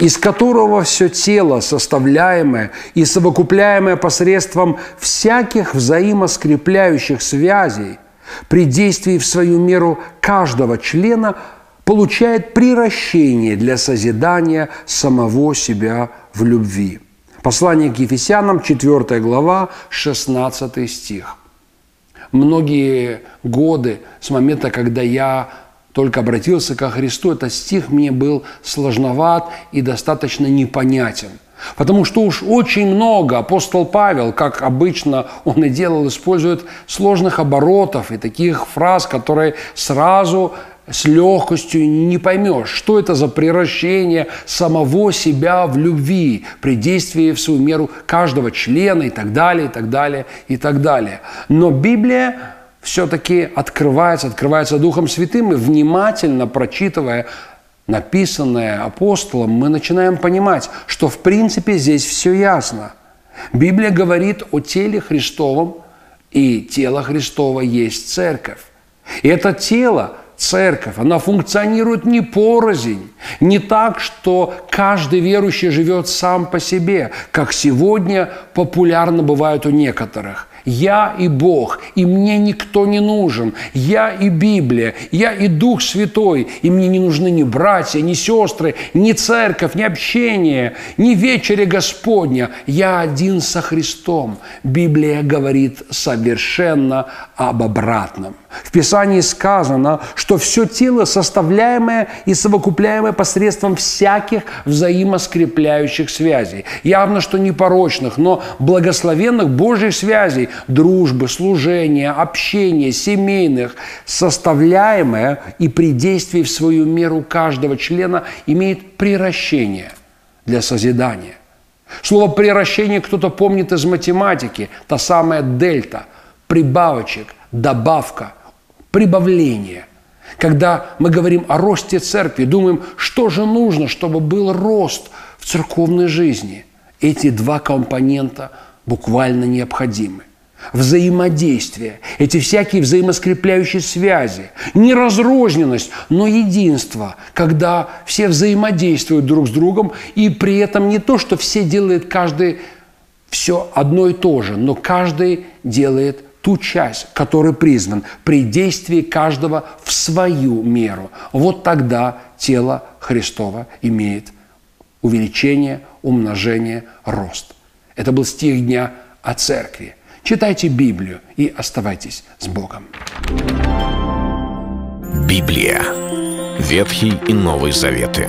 из которого все тело, составляемое и совокупляемое посредством всяких взаимоскрепляющих связей, при действии в свою меру каждого члена получает приращение для созидания самого себя в любви. Послание к Ефесянам, 4 глава, 16 стих. Многие годы с момента, когда я только обратился ко Христу, этот стих мне был сложноват и достаточно непонятен. Потому что уж очень много апостол Павел, как обычно он и делал, использует сложных оборотов и таких фраз, которые сразу с легкостью не поймешь, что это за превращение самого себя в любви при действии в свою меру каждого члена и так далее, и так далее, и так далее. Но Библия все-таки открывается, открывается Духом Святым, и внимательно прочитывая написанное апостолом, мы начинаем понимать, что в принципе здесь все ясно. Библия говорит о теле Христовом, и тело Христово есть церковь. И это тело, церковь, она функционирует не порознь, не так, что каждый верующий живет сам по себе, как сегодня популярно бывает у некоторых. Я и Бог, и мне никто не нужен. Я и Библия, я и Дух Святой, и мне не нужны ни братья, ни сестры, ни церковь, ни общение, ни вечере Господня. Я один со Христом. Библия говорит совершенно об обратном. В Писании сказано, что все тело, составляемое и совокупляемое посредством всяких взаимоскрепляющих связей. Явно, что непорочных, но благословенных Божьих связей, дружбы, служения, общения, семейных, составляемое и при действии в свою меру каждого члена имеет приращение для созидания. Слово «приращение» кто-то помнит из математики, та самая дельта, прибавочек, добавка, прибавление. Когда мы говорим о росте церкви, думаем, что же нужно, чтобы был рост в церковной жизни. Эти два компонента буквально необходимы взаимодействие, эти всякие взаимоскрепляющие связи, не разрозненность, но единство, когда все взаимодействуют друг с другом, и при этом не то, что все делают каждый все одно и то же, но каждый делает ту часть, который призван при действии каждого в свою меру. Вот тогда тело Христова имеет увеличение, умножение, рост. Это был стих дня о церкви. Читайте Библию и оставайтесь с Богом. Библия. Ветхий и Новый Заветы.